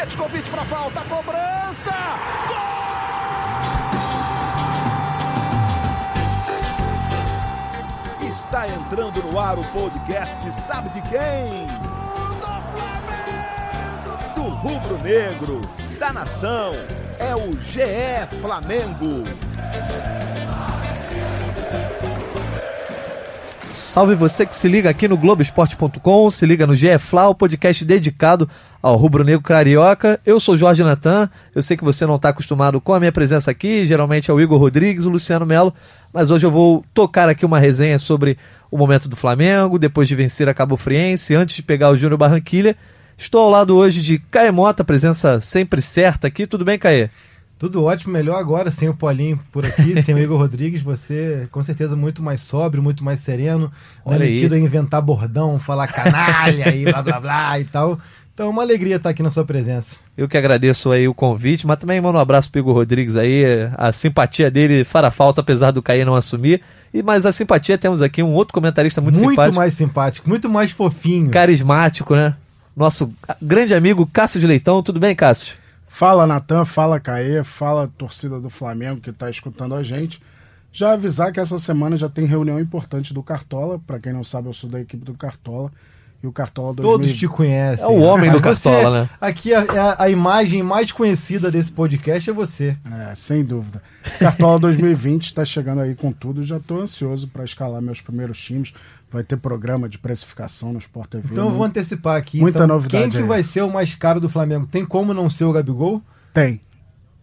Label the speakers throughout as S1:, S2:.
S1: Petkovic para falta, cobrança! Gol! Está entrando no ar o podcast Sabe de quem? Do rubro negro, da nação, é o GE Flamengo.
S2: Salve você que se liga aqui no Globoesporte.com, se liga no GFLA, o podcast dedicado ao rubro-negro carioca. Eu sou Jorge Natan, eu sei que você não está acostumado com a minha presença aqui, geralmente é o Igor Rodrigues, o Luciano Melo, mas hoje eu vou tocar aqui uma resenha sobre o momento do Flamengo, depois de vencer a Cabo Friense, antes de pegar o Júnior Barranquilha. Estou ao lado hoje de Caê Mota, presença sempre certa aqui. Tudo bem, Caê?
S3: Tudo ótimo, melhor agora sem o Paulinho por aqui, sem o Igor Rodrigues, você com certeza muito mais sóbrio, muito mais sereno, não é metido a inventar bordão, falar canalha e blá blá blá e tal. Então é uma alegria estar aqui na sua presença.
S2: Eu que agradeço aí o convite, mas também mando um abraço pro Igor Rodrigues aí, a simpatia dele fará falta, apesar do Caí não assumir. E mas a simpatia temos aqui um outro comentarista muito,
S3: muito
S2: simpático.
S3: Muito mais simpático, muito mais fofinho.
S2: Carismático, né? Nosso grande amigo Cássio de Leitão. Tudo bem, Cássio?
S4: Fala Natan, fala Caê, fala torcida do Flamengo que está escutando a gente. Já avisar que essa semana já tem reunião importante do Cartola. Para quem não sabe, eu sou da equipe do Cartola. E o Cartola
S3: 2000... Todos te conhecem.
S2: É o homem do Cartola,
S3: você,
S2: né?
S3: Aqui a, a, a, imagem mais conhecida desse podcast é você.
S4: É, sem dúvida. Cartola 2020 está chegando aí com tudo. Já estou ansioso para escalar meus primeiros times. Vai ter programa de precificação no Sport TV.
S3: Então eu vou antecipar aqui.
S4: Muita
S3: então,
S4: novidade.
S3: Quem que
S4: aí.
S3: vai ser o mais caro do Flamengo? Tem como não ser o Gabigol?
S4: Tem.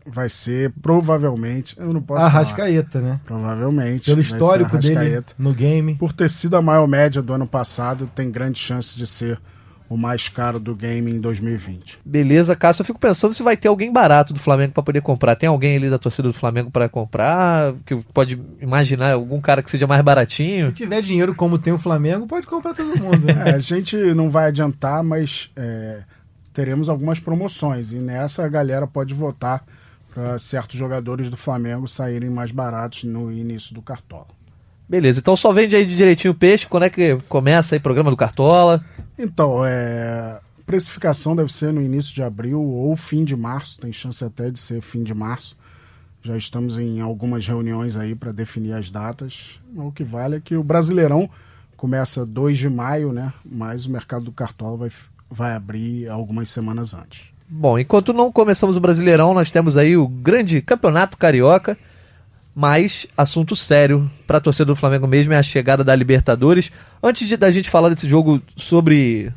S4: Vai ser provavelmente. Eu não posso.
S3: Arrascaeta,
S4: falar.
S3: né?
S4: Provavelmente.
S3: Pelo histórico dele no game.
S4: Por ter sido a maior média do ano passado, tem grande chance de ser o mais caro do game em 2020.
S2: Beleza, Cássio. Eu fico pensando se vai ter alguém barato do Flamengo para poder comprar. Tem alguém ali da torcida do Flamengo para comprar? Que pode imaginar algum cara que seja mais baratinho?
S3: Se tiver dinheiro como tem o Flamengo, pode comprar todo mundo. Né?
S4: é, a gente não vai adiantar, mas é, teremos algumas promoções. E nessa a galera pode votar para certos jogadores do Flamengo saírem mais baratos no início do Cartola.
S2: Beleza, então só vende aí de direitinho o peixe. Quando é que começa aí o programa do Cartola?
S4: Então, é, precificação deve ser no início de abril ou fim de março, tem chance até de ser fim de março. Já estamos em algumas reuniões aí para definir as datas. O que vale é que o Brasileirão começa 2 de maio, né? Mas o mercado do Cartola vai, vai abrir algumas semanas antes.
S2: Bom, enquanto não começamos o Brasileirão, nós temos aí o grande Campeonato Carioca. Mas assunto sério para a torcida do Flamengo mesmo é a chegada da Libertadores. Antes de da gente falar desse jogo sobre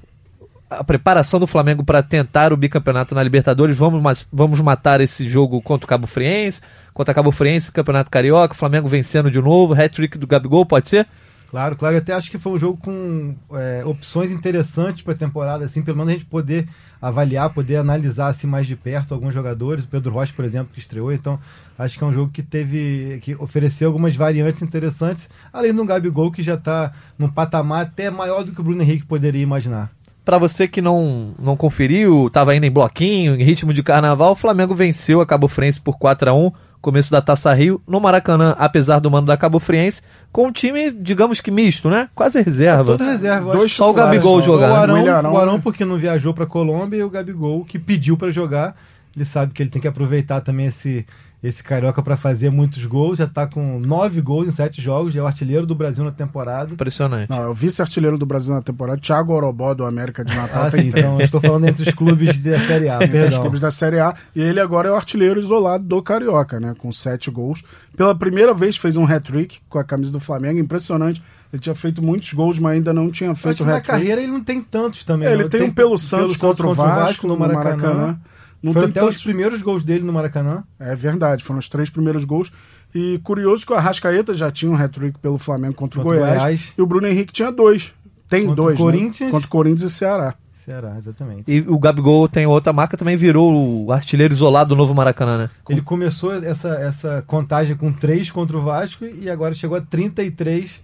S2: a preparação do Flamengo para tentar o bicampeonato na Libertadores, vamos, vamos matar esse jogo contra o Cabo Friense, contra o Cabo Friense, Campeonato Carioca, Flamengo vencendo de novo, hat-trick do Gabigol, pode ser?
S3: Claro, claro. Eu até acho que foi um jogo com é, opções interessantes para a temporada, assim, pelo menos a gente poder avaliar, poder analisar assim, mais de perto alguns jogadores. O Pedro Rocha, por exemplo, que estreou. Então, acho que é um jogo que teve. que ofereceu algumas variantes interessantes, além do Gabigol, que já está num patamar até maior do que o Bruno Henrique poderia imaginar.
S2: Para você que não, não conferiu, estava indo em bloquinho, em ritmo de carnaval, o Flamengo venceu a Cabo Friense por 4 a 1 começo da Taça Rio, no Maracanã, apesar do mando da Cabo Friense, com um time, digamos que misto, né? Quase reserva.
S3: É todo reserva.
S2: Dois só o Gabigol jogando.
S3: O Arão, o Arão porque não viajou para Colômbia e o Gabigol que pediu para jogar. Ele sabe que ele tem que aproveitar também esse esse carioca para fazer muitos gols, já está com nove gols em sete jogos, já é o artilheiro do Brasil na temporada.
S2: Impressionante.
S4: Não, é o vice-artilheiro do Brasil na temporada, Thiago Orobó do América de Natal.
S3: ah, sim, então eu estou falando entre os clubes da Série A,
S4: entre os clubes da Série A, e ele agora é o artilheiro isolado do carioca, né, com sete gols. Pela primeira vez fez um hat-trick com a camisa do Flamengo, impressionante. Ele tinha feito muitos gols, mas ainda não tinha feito hat-trick.
S3: Na carreira ele não tem tantos também.
S4: É, ele
S3: não.
S4: tem, um pelo Santos contra, contra o Vasco, Vasco no Maracanã. No Maracanã.
S3: Não Foi até tantos... os primeiros gols dele no Maracanã.
S4: É verdade, foram os três primeiros gols. E curioso que o Arrascaeta já tinha um hat-trick pelo Flamengo contra, contra o Goiás, Goiás, E o Bruno Henrique tinha dois. Tem
S3: contra
S4: dois,
S3: o Corinthians.
S4: Né? Contra o Corinthians e Ceará.
S3: Ceará, exatamente.
S2: E o Gabigol tem outra marca, também virou o artilheiro isolado do novo Maracanã, né?
S3: Ele começou essa, essa contagem com três contra o Vasco e agora chegou a 33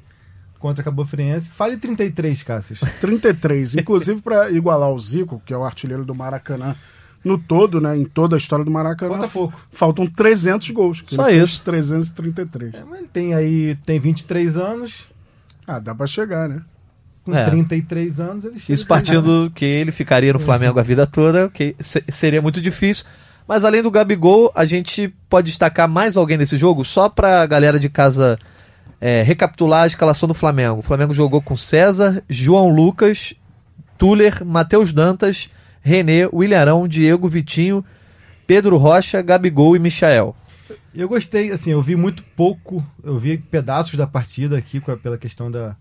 S3: contra a Cabo Friense. Fale 33, Cássio.
S4: 33. Inclusive para igualar o Zico, que é o artilheiro do Maracanã no todo, né, em toda a história do Maracanã,
S3: Falta pouco.
S4: faltam 300 gols.
S2: Só isso.
S4: 333.
S3: É, mas ele tem aí, tem 23 anos.
S4: Ah, dá para chegar, né?
S3: com
S2: É.
S3: 33 anos, ele chega.
S2: Isso partindo que ele ficaria no Flamengo a vida toda, que se- seria muito difícil. Mas além do Gabigol, a gente pode destacar mais alguém nesse jogo, só pra galera de casa é, recapitular a escalação do Flamengo. O Flamengo jogou com César, João Lucas, Tuller, Matheus Dantas, Renê, William Arão, Diego, Vitinho, Pedro Rocha, Gabigol e Michael.
S3: Eu gostei, assim, eu vi muito pouco, eu vi pedaços da partida aqui pela questão da.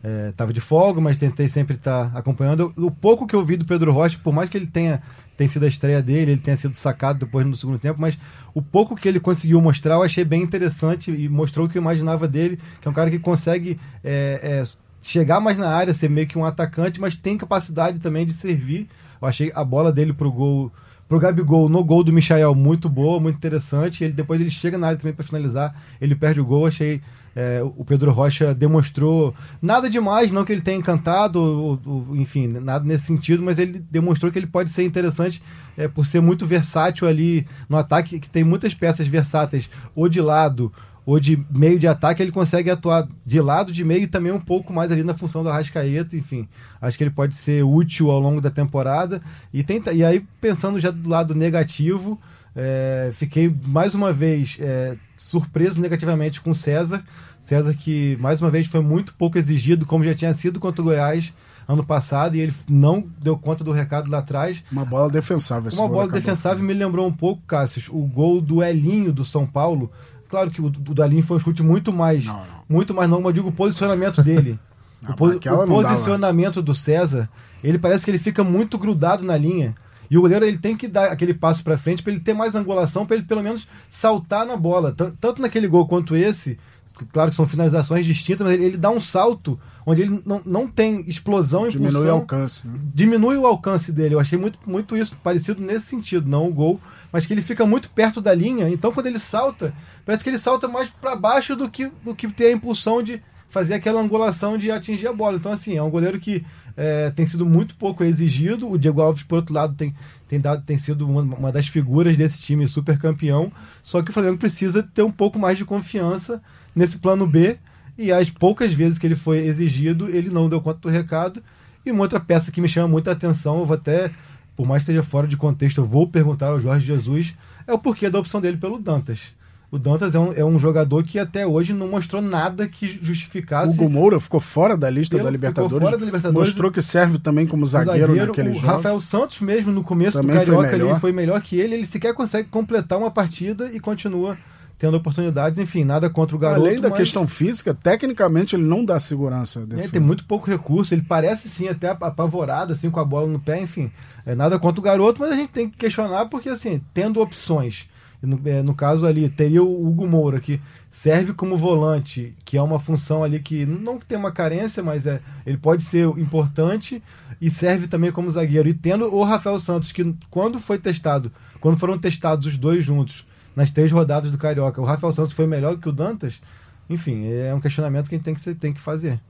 S3: É, tava de folga, mas tentei sempre estar acompanhando. O pouco que eu vi do Pedro Rocha, por mais que ele tenha, tenha sido a estreia dele, ele tenha sido sacado depois no segundo tempo, mas o pouco que ele conseguiu mostrar eu achei bem interessante e mostrou o que eu imaginava dele, que é um cara que consegue é, é, chegar mais na área, ser meio que um atacante, mas tem capacidade também de servir. Eu achei a bola dele pro gol pro Gabigol no gol do Michael muito boa, muito interessante. Ele depois ele chega na área também para finalizar, ele perde o gol. Achei é, o Pedro Rocha demonstrou nada demais, não que ele tenha encantado, ou- ou- enfim, nada nesse sentido, mas ele demonstrou que ele pode ser interessante é, por ser muito versátil ali no ataque, que tem muitas peças versáteis, ou de lado ou de meio de ataque, ele consegue atuar de lado, de meio e também um pouco mais ali na função do Arrascaeta, enfim. Acho que ele pode ser útil ao longo da temporada. E, tenta, e aí, pensando já do lado negativo, é, fiquei mais uma vez é, surpreso negativamente com o César. César que, mais uma vez, foi muito pouco exigido, como já tinha sido contra o Goiás ano passado, e ele não deu conta do recado lá atrás.
S4: Uma bola defensável.
S3: Uma bola defensável me lembrou um pouco, Cássio, o gol do Elinho do São Paulo. Claro que o do Elinho foi um chute muito mais.
S4: Não, não.
S3: Muito mais não, mas eu digo o posicionamento dele.
S4: Não,
S3: o, po- o
S4: não dá,
S3: posicionamento do César, ele parece que ele fica muito grudado na linha. E o goleiro ele tem que dar aquele passo para frente para ele ter mais angulação, para ele pelo menos saltar na bola. Tan- Tanto naquele gol quanto esse, claro que são finalizações distintas, mas ele, ele dá um salto onde ele não, não tem explosão e
S4: Diminui o
S3: impulsão
S4: alcance. Né?
S3: diminui o alcance dele. Eu achei muito, muito isso parecido nesse sentido, não o gol, mas que ele fica muito perto da linha. Então, quando ele salta, parece que ele salta mais para baixo do que, do que ter a impulsão de fazer aquela angulação de atingir a bola. Então, assim, é um goleiro que é, tem sido muito pouco exigido. O Diego Alves, por outro lado, tem, tem, dado, tem sido uma, uma das figuras desse time super campeão. Só que o Flamengo precisa ter um pouco mais de confiança nesse plano B. E as poucas vezes que ele foi exigido, ele não deu conta do recado. E uma outra peça que me chama muita atenção, eu vou até, por mais que esteja fora de contexto, eu vou perguntar ao Jorge Jesus, é o porquê da opção dele pelo Dantas. O Dantas é um, é um jogador que até hoje não mostrou nada que
S4: O
S3: justificasse
S4: Hugo Moura ficou fora da lista
S3: Pelo-
S4: da
S3: ficou
S4: Libertadores.
S3: fora da Libertadores.
S4: Mostrou que serve também como
S3: o
S4: zagueiro, naquele
S3: o
S4: jogo.
S3: Rafael Santos mesmo no começo
S4: Também
S3: do
S4: foi
S3: Carioca
S4: melhor.
S3: ele foi melhor que ele, ele sequer consegue completar uma partida e continua tendo oportunidades, enfim, nada contra o garoto.
S4: Além da
S3: mas-
S4: questão física, tecnicamente ele não dá segurança.
S3: É, tem muito pouco recurso, ele parece sim até apavorado, assim, com a bola no pé, enfim. É nada contra o garoto, mas a gente tem que questionar porque, assim, tendo opções, no, é, no caso ali, teria o Hugo Moura, que serve como volante, que é uma função ali que não que tem uma carência, mas é, ele pode ser importante e serve também como zagueiro. E tendo o Rafael Santos, que quando foi testado, quando foram testados os dois juntos, nas três rodadas do Carioca, o Rafael Santos foi melhor que o Dantas, enfim, é um questionamento que a gente tem que, tem que fazer.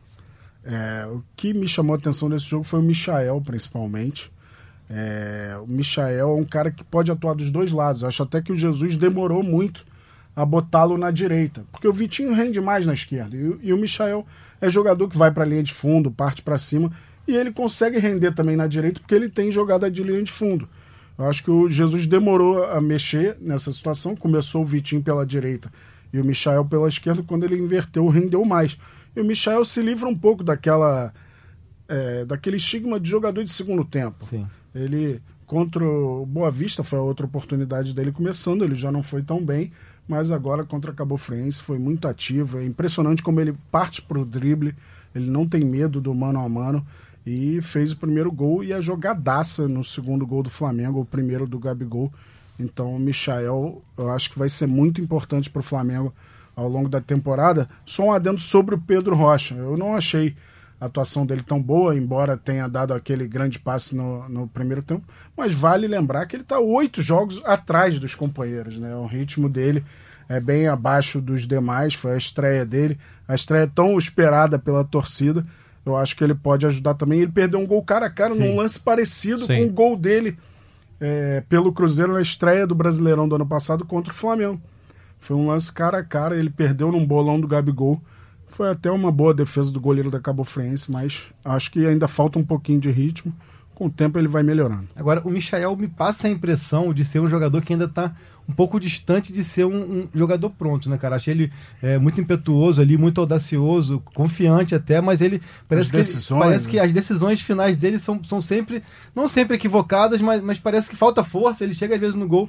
S4: É, o que me chamou a atenção desse jogo foi o Michael, principalmente. É, o Michael é um cara que pode atuar dos dois lados. Acho até que o Jesus demorou muito a botá-lo na direita, porque o Vitinho rende mais na esquerda e, e o Michael é jogador que vai para a linha de fundo, parte para cima e ele consegue render também na direita porque ele tem jogada de linha de fundo. Eu acho que o Jesus demorou a mexer nessa situação. Começou o Vitinho pela direita e o Michael pela esquerda. Quando ele inverteu, rendeu mais. E o Michael se livra um pouco daquela é, daquele estigma de jogador de segundo tempo.
S3: Sim.
S4: Ele contra o Boa Vista foi a outra oportunidade dele começando. Ele já não foi tão bem, mas agora contra a Cabo Friense foi muito ativo. É impressionante como ele parte pro drible. Ele não tem medo do mano a mano e fez o primeiro gol e a jogadaça no segundo gol do Flamengo, o primeiro do Gabigol. Então o Michael, eu acho que vai ser muito importante para o Flamengo ao longo da temporada. Só um adendo sobre o Pedro Rocha. Eu não achei a atuação dele tão boa, embora tenha dado aquele grande passe no, no primeiro tempo. Mas vale lembrar que ele está oito jogos atrás dos companheiros. Né? O ritmo dele é bem abaixo dos demais. Foi a estreia dele, a estreia tão esperada pela torcida. Eu acho que ele pode ajudar também. Ele perdeu um gol cara a cara
S3: Sim.
S4: num lance parecido
S2: Sim.
S4: com o gol dele é, pelo Cruzeiro na estreia do Brasileirão do ano passado contra o Flamengo. Foi um lance cara a cara, ele perdeu num bolão do Gabigol. Foi até uma boa defesa do goleiro da Cabo Friense, mas acho que ainda falta um pouquinho de ritmo. Com o tempo ele vai melhorando.
S3: Agora, o Michael me passa a impressão de ser um jogador que ainda está um pouco distante de ser um, um, jogador pronto, né, cara? Achei ele é, muito impetuoso ali, muito audacioso, confiante até, mas ele parece, que, ele, parece né? que as decisões finais dele são, são sempre, não sempre equivocadas, mas, mas parece que falta força. Ele chega às vezes no gol,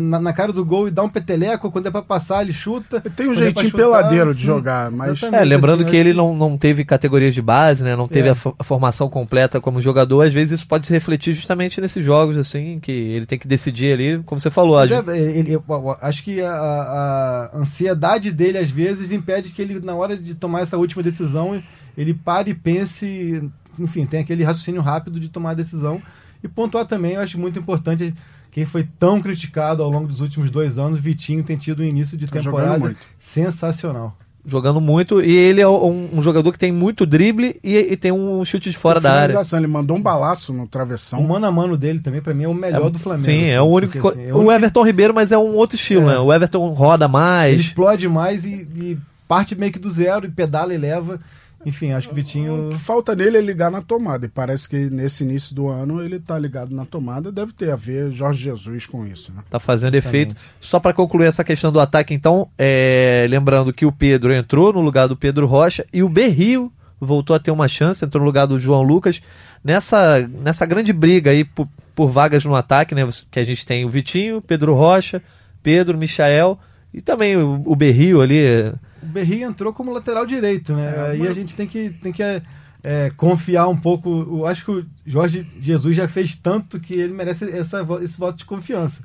S3: na, na cara do gol e dá um peteleco, quando é para passar ele chuta.
S4: Tem um é jeitinho é chutar, peladeiro de jogar, mas...
S2: É, lembrando assim, que ele não, não teve categorias de base, né? Não teve é. a, a, formação completa como jogador, às vezes isso pode se refletir justamente nesses jogos, assim, que ele tem que decidir ali, como você falou.
S3: Mas, é, ele, eu, acho que a, a, ansiedade dele, às vezes, impede que ele, na hora de tomar essa última decisão, ele pare e pense, enfim, tem aquele raciocínio rápido de tomar a decisão. E pontuar também, eu acho muito importante, quem foi tão criticado ao longo dos últimos dois anos, Vitinho tem tido um início de tá temporada sensacional
S2: jogando muito. E ele é um, um jogador que tem muito drible e, e tem um chute de fora da área.
S4: Ele mandou um balaço no travessão.
S3: O mano a mano dele também, para mim, é o melhor é, do Flamengo.
S2: Sim, é o único. Porque, assim, é o, Everton Ribeiro, mas é um outro estilo, é. né? O Everton roda mais. Ele
S3: explode mais e, e parte meio que do zero e pedala e leva. Enfim, acho que o Vitinho.
S4: O que falta nele é ligar na tomada. E parece que nesse início do ano ele tá ligado na tomada. Deve ter a ver Jorge Jesus com isso, né?
S2: Tá fazendo Exatamente. efeito. Só para concluir essa questão do ataque, então, é... lembrando que o Pedro entrou no lugar do Pedro Rocha e o Berrio voltou a ter uma chance, entrou no lugar do João Lucas. Nessa, nessa grande briga aí por, por vagas no ataque, né? Que a gente tem o Vitinho, Pedro Rocha, Pedro, Michael e também o, o Berrio ali
S3: o Berri entrou como lateral direito, né? É, Aí a gente tem que, tem que é, é, confiar um pouco. Eu acho que o Jorge Jesus já fez tanto que ele merece essa, esse voto de confiança.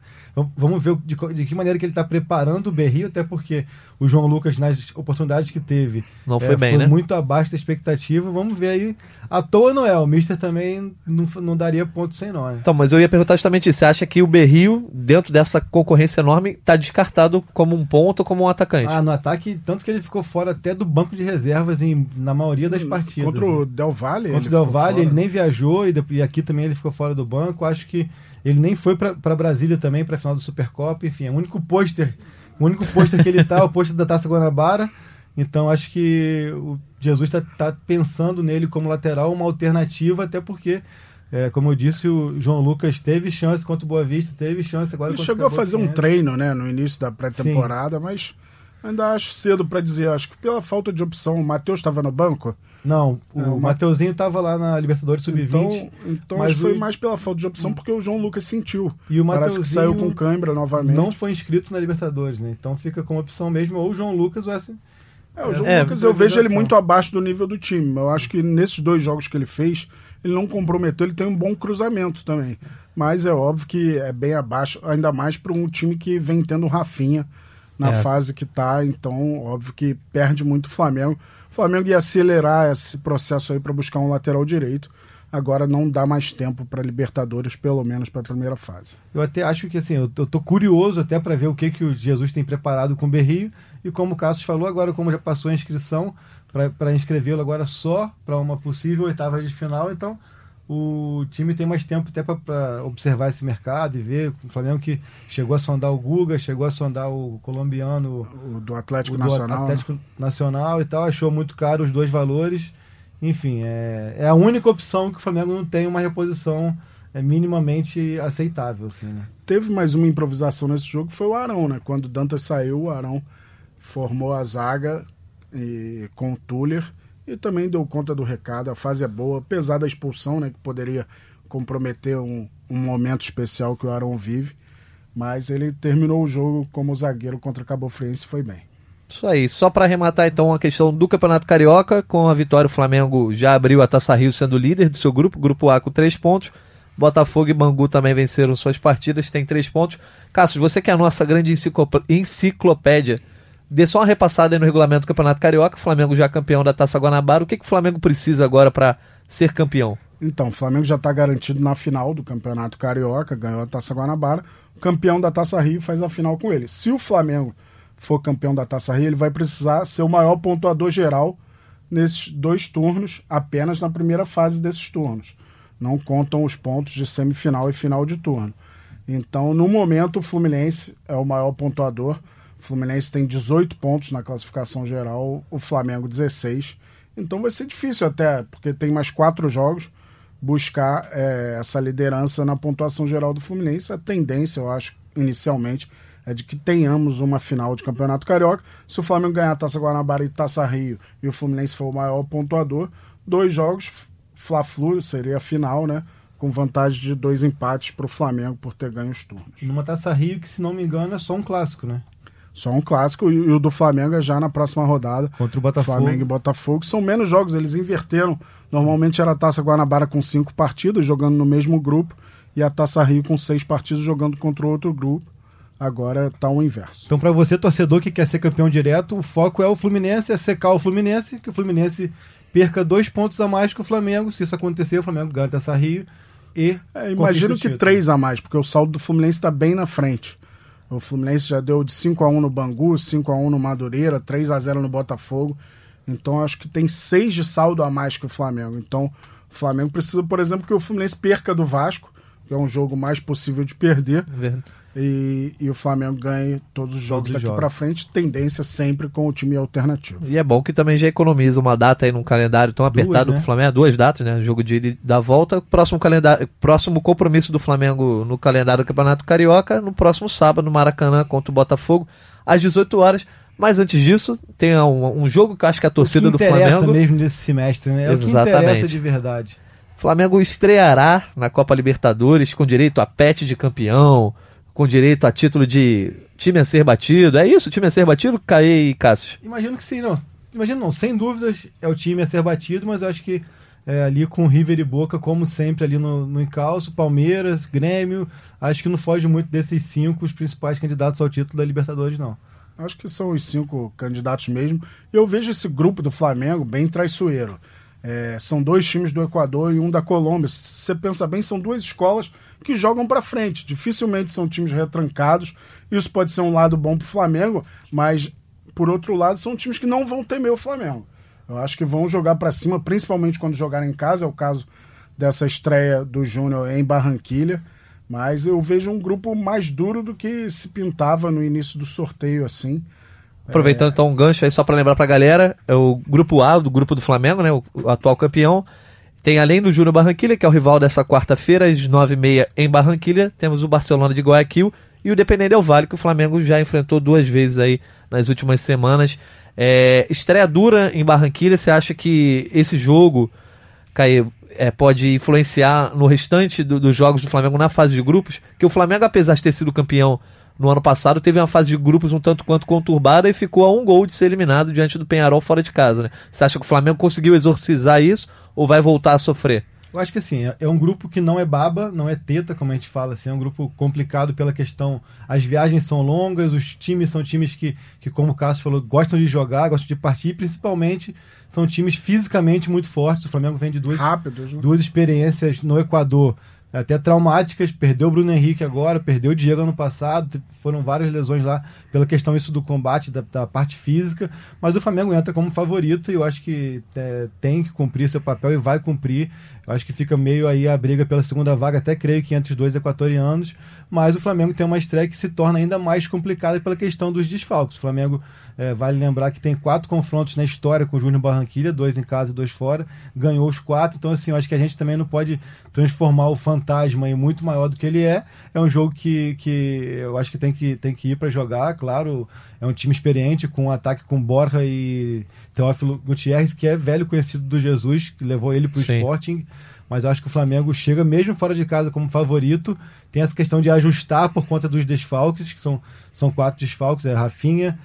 S3: Vamos ver de, de que maneira que ele está preparando o Berrio, até porque o João Lucas, nas oportunidades que teve,
S2: não foi é, bem,
S3: foi
S2: né?
S3: muito abaixo da expectativa. Vamos ver aí. À toa não é, o Mister também não, não daria ponto sem nó. Né?
S2: Então, mas eu ia perguntar justamente isso. Você acha que o Berrio, dentro dessa concorrência enorme, está descartado como um ponto ou como um atacante?
S3: Ah, no ataque, tanto que ele ficou fora até do banco de reservas em, na maioria das hum, partidas.
S4: Contra o Del Valle?
S3: Contra o Del Valle, ele nem viajou e, e aqui também ele ficou fora do banco. Acho que ele nem foi para Brasília também, para a final do Supercopa. Enfim, é o único pôster, o único pôster que ele tá, é o pôster da Taça Guanabara. Então acho que o Jesus está tá pensando nele como lateral, uma alternativa, até porque, é, como eu disse, o João Lucas teve chance contra o Boa Vista, teve chance agora.
S4: Ele chegou a fazer um treino, né, no início da pré-temporada, mas ainda acho cedo para dizer. Acho que pela falta de opção, o Matheus estava no banco.
S3: Não, o, é, Mateuzinho estava lá na Libertadores Sub-20.
S4: Então, então mas foi o... mais pela falta de opção, porque o João Lucas sentiu. E o Mateuzinho que saiu com cãibra novamente.
S3: Não foi inscrito na Libertadores, né? Então fica como opção mesmo ou o João Lucas ou essa.
S4: É, o João é, Lucas eu vejo ele muito abaixo do nível do time. Eu acho que nesses dois jogos que ele fez, ele não comprometeu, ele tem um bom cruzamento também. Mas é óbvio que é bem abaixo, ainda mais para um time que vem tendo o Rafinha na é. fase que está. Então, óbvio que perde muito o Flamengo. O Flamengo ia acelerar esse processo aí para buscar um lateral direito. Agora não dá mais tempo para Libertadores, pelo menos para a primeira fase.
S3: Eu até acho que assim, eu, eu tô curioso até para ver o que, que o Jesus tem preparado com o Berrio. E como o Cassius falou, agora como já passou a inscrição, para inscrevê-lo agora só para uma possível oitava de final, então o time tem mais tempo até para observar esse mercado e ver. O Flamengo que chegou a sondar o Guga, chegou a sondar o colombiano
S4: o do Atlético o do Nacional.
S3: Atlético Nacional e tal, achou muito caro os dois valores. Enfim, é, é a única opção que o Flamengo não tem uma reposição é minimamente aceitável. Assim, né?
S4: Teve mais uma improvisação nesse jogo, foi o Arão, né? Quando o Dantas saiu, o Arão formou a zaga e, com o Tuller e também deu conta do recado. A fase é boa, apesar da expulsão, né, que poderia comprometer um, um momento especial que o Arão vive. Mas ele terminou o jogo como zagueiro contra Cabo Friense foi bem.
S2: Isso aí. Só para arrematar então a questão do Campeonato Carioca, com a vitória o Flamengo já abriu a Taça Rio sendo líder do seu grupo, grupo A com três pontos. Botafogo e Bangu também venceram suas partidas, tem três pontos. Cássio, você que é a nossa grande enciclopédia Dê só uma repassada no regulamento do Campeonato Carioca. O Flamengo já é campeão da Taça Guanabara. O que, que o Flamengo precisa agora para ser campeão?
S4: Então, o Flamengo já está garantido na final do Campeonato Carioca, ganhou a Taça Guanabara. O campeão da Taça Rio faz a final com ele. Se o Flamengo for campeão da Taça Rio, ele vai precisar ser o maior pontuador geral nesses dois turnos, apenas na primeira fase desses turnos. Não contam os pontos de semifinal e final de turno. Então, no momento, o Fluminense é o maior pontuador O Fluminense tem 18 pontos na classificação geral, o Flamengo 16. Então vai ser difícil até, porque tem mais quatro jogos, buscar é, essa liderança na pontuação geral do Fluminense. A tendência, eu acho, inicialmente, é de que tenhamos uma final de Campeonato Carioca. Se o Flamengo ganhar a Taça Guanabara e Taça Rio e o Fluminense for o maior pontuador, dois jogos, Fla-Flu seria a final, né? Com vantagem de dois empates para o Flamengo por ter ganho os turnos.
S3: Numa Taça Rio que, se não me engano, é só um clássico, né?
S4: Só um clássico e o do Flamengo é já na próxima rodada.
S3: Contra o Botafogo.
S4: Flamengo e Botafogo. São menos jogos, eles inverteram. Normalmente era a Taça Guanabara com cinco partidas, jogando no mesmo grupo, e a Taça Rio com seis partidas, jogando contra o outro grupo. Agora está o inverso.
S3: Então, para você, torcedor que quer ser campeão direto, o foco é o Fluminense, é secar o Fluminense, que o Fluminense perca dois pontos a mais que o Flamengo. Se isso acontecer, o Flamengo ganha a Taça Rio e.
S4: É, imagino que três a mais, porque o saldo do Fluminense está bem na frente. O Fluminense já deu de 5 a 1 no Bangu, 5 a 1 no Madureira, 3 a 0 no Botafogo. Então acho que tem seis de saldo a mais que o Flamengo. Então o Flamengo precisa, por exemplo, que o Fluminense perca do Vasco, que é um jogo mais possível de perder.
S2: Verdade.
S4: E, e, o Flamengo ganhe todos os jogos todos daqui para frente, tendência sempre com o time alternativo.
S2: E é bom que também já economiza uma data aí num calendário tão apertado duas, né? do Flamengo, duas datas, né? Jogo de ida e da volta, próximo calendário, próximo compromisso do Flamengo no calendário do Campeonato Carioca, no próximo sábado no Maracanã contra o Botafogo, às 18 horas. Mas antes disso, tem um, um jogo que eu acho que a torcida
S3: do
S2: Flamengo.
S3: mesmo nesse semestre, né? É
S2: Exatamente.
S3: o que interessa de verdade.
S2: Flamengo estreará na Copa Libertadores com direito a pet de campeão, com direito a título de time a ser batido. É isso, time a ser batido, Caê e Cássio?
S3: Imagino que sim, não. Imagino não, sem dúvidas é o time a ser batido, mas eu acho que é, ali com River e Boca, como sempre, ali no, no encalço, Palmeiras, Grêmio, acho que não foge muito desses cinco os principais candidatos ao título da Libertadores, não.
S4: Acho que são os cinco candidatos mesmo. Eu vejo esse grupo do Flamengo bem traiçoeiro. É, são dois times do Equador e um da Colômbia. Se você pensa bem, são duas escolas que jogam para frente. Dificilmente são times retrancados. Isso pode ser um lado bom para o Flamengo, mas por outro lado são times que não vão temer o Flamengo. Eu acho que vão jogar para cima, principalmente quando jogarem em casa. É o caso dessa estreia do Júnior em Barranquilha. Mas eu vejo um grupo mais duro do que se pintava no início do sorteio, assim.
S2: Aproveitando é... então um gancho aí, só para lembrar para a galera, é o grupo A do grupo do Flamengo, né? O, o atual campeão. Tem além do Júnior Barranquilha, que é o rival dessa quarta-feira, às 9h30 em Barranquilha, temos o Barcelona de Guayaquil e o Dependente Del Vale, que o Flamengo já enfrentou duas vezes aí nas últimas semanas. É, estreia dura em Barranquilha, você acha que esse jogo, Caio, é, pode influenciar no restante do, dos jogos do Flamengo na fase de grupos? Que o Flamengo, apesar de ter sido campeão no ano passado, teve uma fase de grupos um tanto quanto conturbada e ficou a um gol de ser eliminado diante do Penharol fora de casa. Né? Você acha que o Flamengo conseguiu exorcizar isso ou vai voltar a sofrer?
S3: Eu acho que assim, é, é um grupo que não é baba, não é teta, como a gente fala, assim, é um grupo complicado pela questão. As viagens são longas, os times são times que, que como o Cássio falou, gostam de jogar, gostam de partir, principalmente são times fisicamente muito fortes. O Flamengo vem de duas,
S4: Rápidos, né?
S3: duas experiências no Equador até traumáticas. Perdeu o Bruno Henrique agora, perdeu o Diego ano passado. Foram várias lesões lá pela questão isso do combate, da, da parte física. Mas o Flamengo entra como favorito e eu acho que é, tem que cumprir seu papel e vai cumprir. Eu acho que fica meio aí a briga pela segunda vaga, até creio que entre os dois equatorianos. Mas o Flamengo tem uma estreia que se torna ainda mais complicada pela questão dos desfalques. O Flamengo é, vale lembrar que tem quatro confrontos na história com o Júnior Barranquilha, dois em casa e dois fora. Ganhou os quatro, então assim, eu acho que a gente também não pode transformar o fantasma em muito maior do que ele é. É um jogo que, que eu acho que tem que, tem que ir para jogar, claro. É um time experiente, com um ataque com Borja e Teófilo Gutierrez, que é velho conhecido do Jesus, que levou ele para o Sporting mas eu acho que o Flamengo chega mesmo fora de casa como favorito. Tem essa questão de ajustar por conta dos desfalques, que são, são quatro desfalques, é Rafinha,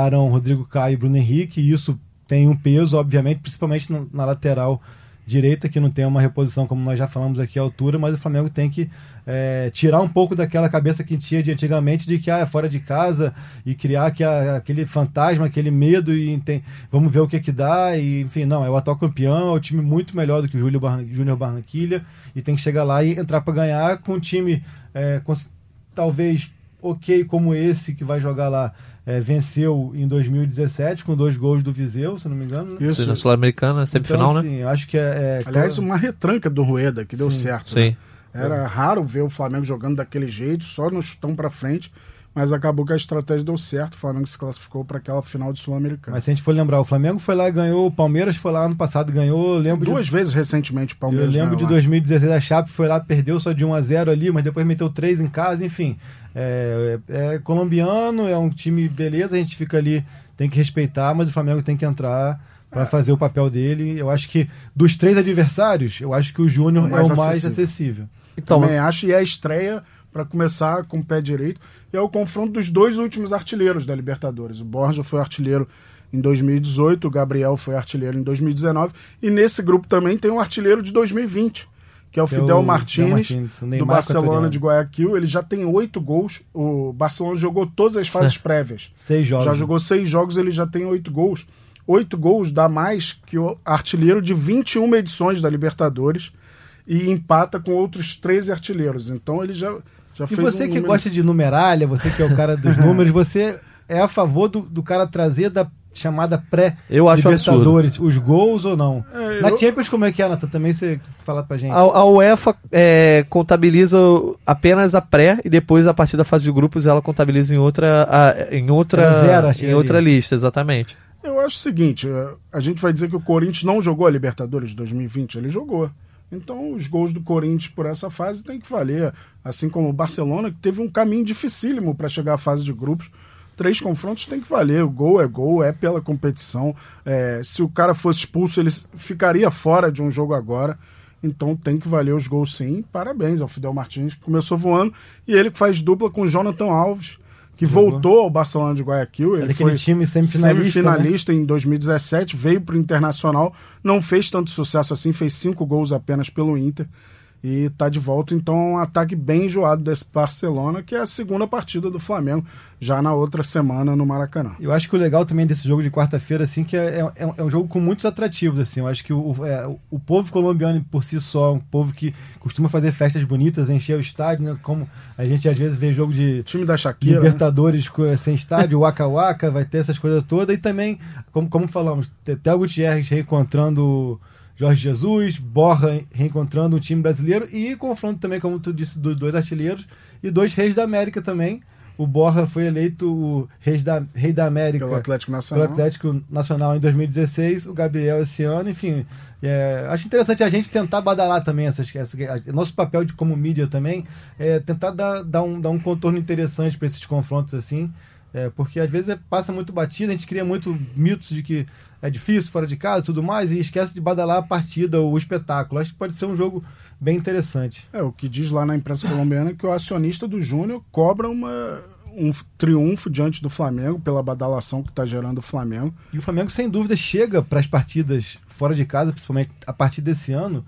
S3: Arão, Rodrigo Caio e Bruno Henrique, e isso tem um peso, obviamente, principalmente na lateral direita, que não tem uma reposição, como nós já falamos aqui, à altura, mas o Flamengo tem que é, tirar um pouco daquela cabeça que tinha de antigamente de que ah, é fora de casa e criar que, aquele fantasma, aquele medo e tem, vamos ver o que que dá e enfim, não, é o atual campeão, é o time muito melhor do que o Júnior Barran Barranquilha e tem que chegar lá e entrar para ganhar com um time é, com, talvez ok como esse que vai jogar lá é, venceu em 2017 com dois gols do Viseu, se não me engano.
S2: Né? Isso, na Sul-Americana, semifinal,
S3: então, assim,
S2: né?
S3: acho que é,
S4: é Aliás, uma retranca do Rueda que deu
S2: sim,
S4: certo.
S2: Sim.
S4: Né? Era raro ver o Flamengo jogando daquele jeito, só no chutão para frente. mas acabou que a estratégia deu certo. O Flamengo se classificou para aquela final de Sul-Americana.
S3: Mas se a gente for lembrar, o Flamengo foi lá e ganhou, o Palmeiras foi lá ano passado e ganhou. Lembro
S4: Duas
S3: de,
S4: vezes recentemente o Palmeiras
S3: Eu lembro de
S4: lá.
S3: 2016 a Chape foi lá, perdeu só de 1 a 0 ali, mas depois meteu 3 em casa, enfim. É, é- é colombiano, é um time beleza, a gente fica ali, tem que respeitar, mas o Flamengo tem que entrar
S4: É.
S3: para fazer o papel dele. Eu acho que dos três adversários, eu acho que o Júnior é o mais
S4: acessível.
S3: acessível.
S2: Então,
S4: Também acho, e é a estreia para começar com o pé direito. E é o confronto dos dois últimos artilheiros da Libertadores. O Borja foi artilheiro em 2018, o Gabriel foi artilheiro em 2019. E nesse grupo também tem um artilheiro de 2020, que é o
S3: Que é
S4: Fidel
S3: o
S4: Martins,
S3: Martins, o
S4: do Barcelona de Guayaquil. Ele já tem oito gols. O Barcelona jogou todas as fases prévias.
S3: Seis jogos.
S4: Já jogou seis jogos, ele já tem oito gols. Oito gols dá mais que o artilheiro de 21 edições da Libertadores e empata com outros 13 artilheiros. Então ele já, já
S3: E
S4: fez
S3: você
S4: um
S3: que
S4: número-
S3: gosta de numeralha, você que é o cara dos números, você é a favor do, do cara trazer da chamada
S2: Eu acho
S3: pré-Libertadores os gols ou não?
S4: É,
S3: Na
S4: eu-
S3: Champions, como é que é, Nathan? Também você fala pra gente.
S2: A, a UEFA é, contabiliza apenas a pré e depois, a partir da fase de grupos, ela contabiliza em outra, a- em
S3: É
S2: outra,
S3: zero,
S2: em outra
S3: ali.
S2: lista, exatamente.
S4: Eu acho o seguinte, eh, a gente vai dizer que o Corinthians não jogou a Libertadores de 2020, ele jogou. Então os gols do Corinthians por essa fase tem que valer, assim como o Barcelona que teve um caminho dificílimo para chegar à fase de grupos. Três confrontos tem que valer, o gol é gol, é pela competição. Eh, se o cara fosse expulso, ele ficaria fora de um jogo agora. Então tem que valer os gols sim. Parabéns ao Fidel Martins, que começou voando. E ele que faz dupla com o Jonathan Alves, que
S3: Jogou.
S4: voltou ao Barcelona de Guayaquil.
S3: é
S4: Ele
S3: daquele
S4: foi
S3: time semifinalista. né?
S4: semifinalista em 2017, veio para o Internacional, não fez tanto sucesso assim, fez cinco gols apenas pelo Inter e está de volta. Então, um ataque bem enjoado desse Barcelona, que é a segunda partida do Flamengo, já na outra semana no Maracanã.
S3: Eu acho que o legal também desse jogo de quarta-feira, assim, que é, é, é um jogo com muitos atrativos, assim. Eu acho que o, é, o- o povo colombiano por si só, um povo que costuma fazer festas bonitas, encher o estádio, né? Como a gente às vezes vê jogo de
S4: O time da Shakira, né?
S3: Libertadores co- sem estádio, o Waka Waka, vai ter essas coisas todas. E também, como, como falamos, Theo Gutierrez reencontrando o Jorge Jesus, Borra reencontrando o time brasileiro e confronto também, como tu disse, dos dois artilheiros e dois reis da América também. O Borra foi eleito o rei da, rei da América
S4: pelo Atlético
S3: pelo
S4: Nacional.
S3: Atlético Nacional em 2016, o Gabriel esse ano, enfim. é, acho interessante a gente tentar badalar também essas, essas a- nosso papel de como mídia também é tentar dar, dar, um, dar um contorno interessante para esses confrontos assim, é, porque às vezes passa muito batido, a gente cria muito mitos de que é difícil fora de casa tudo mais e esquece de badalar a partida ou o espetáculo. Acho que pode ser um jogo bem interessante.
S4: É, o que diz lá na imprensa colombiana é que o acionista do Júnior cobra uma, um triunfo diante do Flamengo pela badalação que está gerando o Flamengo.
S3: E o Flamengo, sem dúvida, chega para as partidas fora de casa, principalmente a partir desse ano,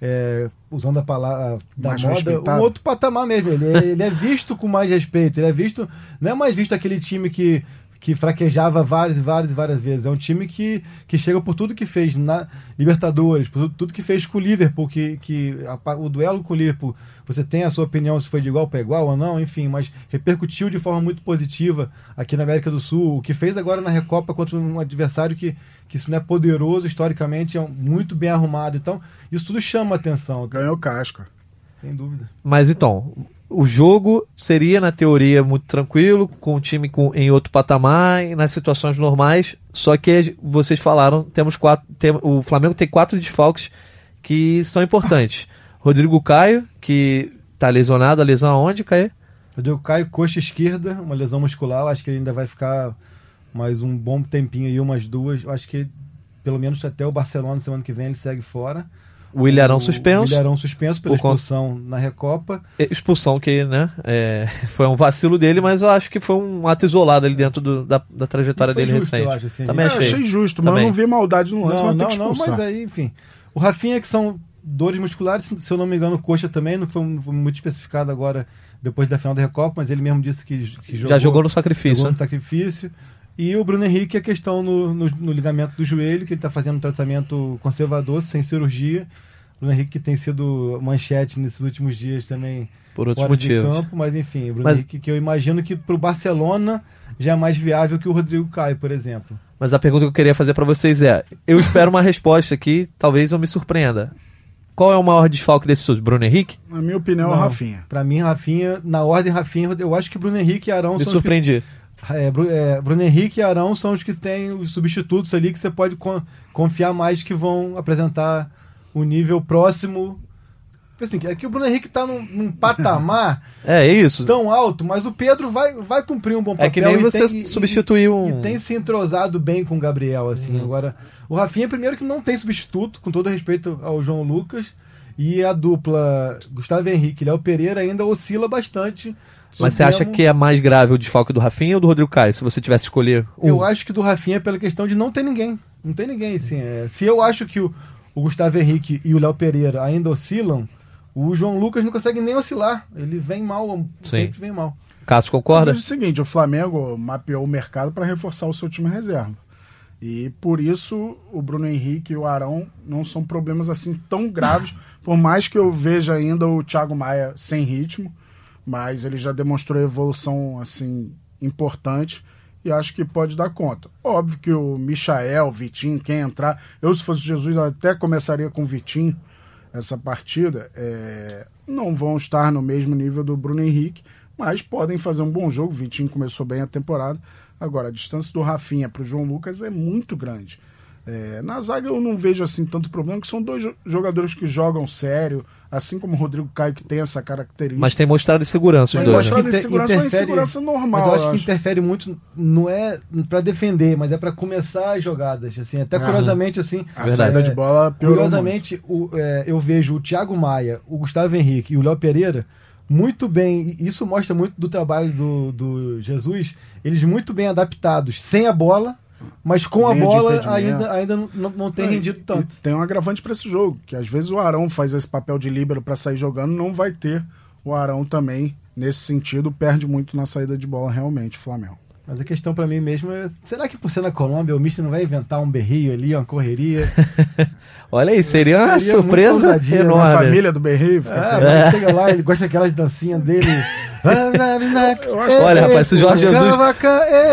S3: é, usando a palavra da
S4: Mais
S3: moda,
S4: respeitado.
S3: um outro patamar mesmo. Ele é, ele é visto com mais respeito. Ele é visto. Não é mais visto aquele time que, que fraquejava várias e várias e várias vezes. É um time que, que chega por tudo que fez na Libertadores, por tudo, tudo que fez com o Liverpool, que, que a- o duelo com o Liverpool, você tem a sua opinião se foi de igual para igual ou não, enfim, mas repercutiu de forma muito positiva aqui na América do Sul. O que fez agora na Recopa contra um adversário que, que isso não é poderoso historicamente, é muito bem arrumado. Então, isso tudo chama atenção,
S4: Ganhou casca.
S3: sem dúvida.
S2: Mas então, o jogo seria, na teoria, muito tranquilo, com o time com, em outro patamar, nas situações normais. Só que vocês falaram, temos quatro. Tem, o Flamengo tem quatro desfalques que são importantes. Rodrigo Caio, que tá lesionado, a lesão aonde, Caio?
S3: Rodrigo Caio, coxa esquerda, uma lesão muscular, acho que ele ainda vai ficar mais um bom tempinho aí, umas duas. Acho que pelo menos até o Barcelona semana que vem ele segue fora.
S2: O Ilharão
S3: O
S2: suspenso.
S3: Ilharão suspenso pela
S2: conta-
S3: expulsão na Recopa.
S2: Expulsão que, né? é, foi um vacilo dele, mas eu acho que foi um ato isolado ali dentro do- da, da trajetória dele
S3: justo, eu
S2: recente.
S3: acho, assim.
S2: Também
S4: É,
S2: achei.
S4: achei justo, mas
S2: Também.
S4: eu não vi maldade no lance,
S3: Não,
S4: mas tem
S3: não, não, mas aí, enfim. O Rafinha, que são dores musculares, se eu não me engano, coxa também, não foi muito especificado agora depois da final da Recopa, mas ele mesmo disse que, que jogou,
S2: Já jogou no sacrifício.
S3: jogou
S2: né?
S3: no sacrifício. E o Bruno Henrique, a questão no, no, no ligamento do joelho, que ele está fazendo um tratamento conservador, sem cirurgia. O Bruno Henrique que tem sido manchete nesses últimos dias também
S2: Por outros
S3: fora de
S2: motivos.
S3: campo, mas enfim, o Bruno
S2: Mas-
S3: Henrique que eu imagino que para o Barcelona já é mais viável que o Rodrigo Caio, por exemplo.
S2: Mas a pergunta que eu queria fazer pra vocês é: eu espero uma resposta aqui, talvez eu me surpreenda. qual é o maior desfalque desse SUS? Bruno Henrique?
S4: Na minha opinião, é o
S3: Não,
S4: Rafinha.
S3: Pra mim, Rafinha, na ordem Rafinha, eu acho que Bruno Henrique e Arão
S2: Me
S3: são os
S2: surpreendi.
S3: É, é, Bruno Henrique e Arão são os que têm os substitutos ali que você pode con- confiar mais que vão apresentar o nível próximo. Assim, é que o Bruno Henrique tá num, num patamar
S2: É, isso.
S3: tão alto, mas o Pedro vai, vai cumprir um bom papel.
S2: É que nem
S3: e
S2: você
S3: tem-
S2: substituir
S3: e-
S2: um-
S3: E tem se entrosado bem com o Gabriel, assim. Agora, o Rafinha, primeiro, que não tem substituto, com todo respeito ao João Lucas. E a dupla Gustavo Henrique e Léo Pereira ainda oscila bastante.
S2: Mas você acha que é mais grave o desfalque do Rafinha ou do Rodrigo Caio? Se você tivesse que escolher um.
S3: Eu acho que do Rafinha é pela questão de não ter ninguém. Não tem ninguém, assim. é. Se eu acho que o, o Gustavo Henrique e o Léo Pereira ainda oscilam, o João Lucas não consegue nem oscilar. Ele vem mal, sempre vem mal.
S2: Cássio concorda?
S4: vejo o seguinte, o Flamengo mapeou o mercado para reforçar o seu time reserva. E por isso o Bruno Henrique e o Arão não são problemas assim tão graves, por mais que eu veja ainda o Thiago Maia sem ritmo, mas ele já demonstrou evolução assim importante e acho que pode dar conta. Óbvio que o Michael, Vitinho, quem entrar, eu se fosse Jesus até começaria com o Vitinho essa partida, é, não vão estar no mesmo nível do Bruno Henrique, mas podem fazer um bom jogo. O Vitinho começou bem a temporada. Agora, a distância do Rafinha para o João Lucas é muito grande. É, na zaga eu não vejo assim tanto problema, que são dois jo- jogadores que jogam sério, assim como o Rodrigo Caio, que tem essa característica.
S2: Mas tem mostrado segurança os dois. Né?
S4: Mostrado
S3: Inter-
S4: insegurança, uma
S3: interfere-
S4: insegurança normal,
S3: Mas eu acho
S4: eu
S3: que
S4: acho.
S3: interfere muito, não é pra defender, mas é pra começar as jogadas. Assim, até curiosamente, assim.
S4: a
S2: Verdade.
S4: saída de bola piorou muito.
S3: Curiosamente, o, é, eu vejo o Thiago Maia, o Gustavo Henrique e o Léo Pereira muito bem. e Isso mostra muito do trabalho do, do Jesus. Eles muito bem adaptados sem a bola, mas com a bola ainda, ainda não, não- tem
S4: e-
S3: rendido
S4: e
S3: tanto.
S4: tem um agravante para esse jogo, que às vezes o Arão faz esse papel de líbero para sair jogando, não vai ter o Arão também nesse sentido, perde muito na saída de bola realmente, o Flamengo.
S3: Mas a questão pra mim mesmo é: será que por ser na Colômbia o Mister não vai inventar um berrio ali, uma correria?
S2: Olha aí, seria uma
S3: Seria
S2: surpresa
S3: ousadia, né?
S4: A
S2: enorme.
S4: família do
S3: Ah,
S4: feliz.
S3: mas chega lá, ele gosta daquelas dancinhas dele.
S2: Olha, rapaz, se o Jorge Jesus-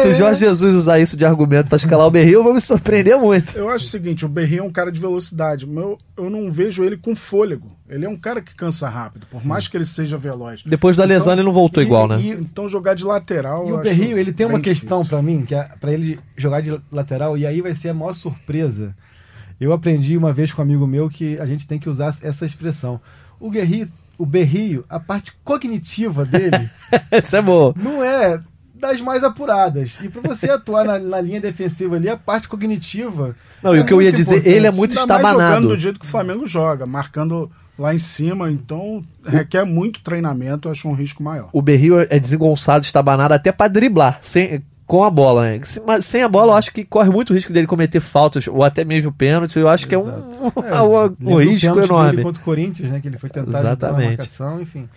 S2: Se o Jorge Jesus usar isso de argumento pra escalar o Berril, eu vou me surpreender muito.
S4: Eu acho o seguinte, o Berrinho é um cara de velocidade, mas eu, eu não vejo ele com fôlego. Ele é um cara que cansa rápido, por mais que ele seja veloz.
S2: Depois da lesão,
S3: Então,
S2: ele não voltou
S3: e-
S2: igual, né?
S3: e-
S4: Então jogar de lateral.
S3: E
S4: eu
S3: o
S4: acho
S3: Berrio, ele tem uma questão pra mim, que é pra ele jogar de lateral, e aí vai ser a maior surpresa. Eu aprendi uma vez com um amigo meu que a gente tem que usar essa expressão. O Guerri, o Berrio, a parte cognitiva dele
S2: Isso é bom.
S3: não é das mais apuradas. E pra você atuar na, na linha defensiva ali, a parte cognitiva.
S2: Não, e
S3: é
S2: o que eu ia dizer,
S3: importante.
S2: ele é muito
S4: Ainda mais jogando
S2: estabanado.
S4: do jeito que o Flamengo joga, marcando lá em cima, então requer muito treinamento, eu acho um risco maior.
S2: O Berril é desengonçado, estabanado até pra driblar, sem, com a bola. Né? Se- Mas sem a bola, eu acho que corre muito risco dele cometer faltas, ou até mesmo pênalti. Eu acho que é um,
S3: É,
S2: um,
S3: lembra
S2: um
S3: o
S2: risco enorme.
S3: Contra o Corinthians, né? Que ele foi tentar
S2: Exatamente.
S3: a marcação, enfim.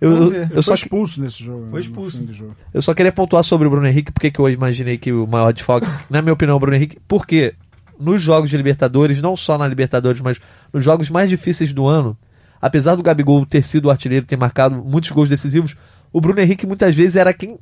S2: Eu, eu, só,
S4: expulso nesse jogo.
S3: Foi expulso.
S4: jogo.
S2: eu só queria pontuar sobre o Bruno Henrique, porque que eu imaginei que o maior desfalque, na minha opinião, o Bruno Henrique, porque nos jogos de Libertadores, não só na Libertadores, mas nos jogos mais difíceis do ano, apesar do Gabigol ter sido o artilheiro, ter marcado muitos gols decisivos, o Bruno Henrique muitas vezes era quem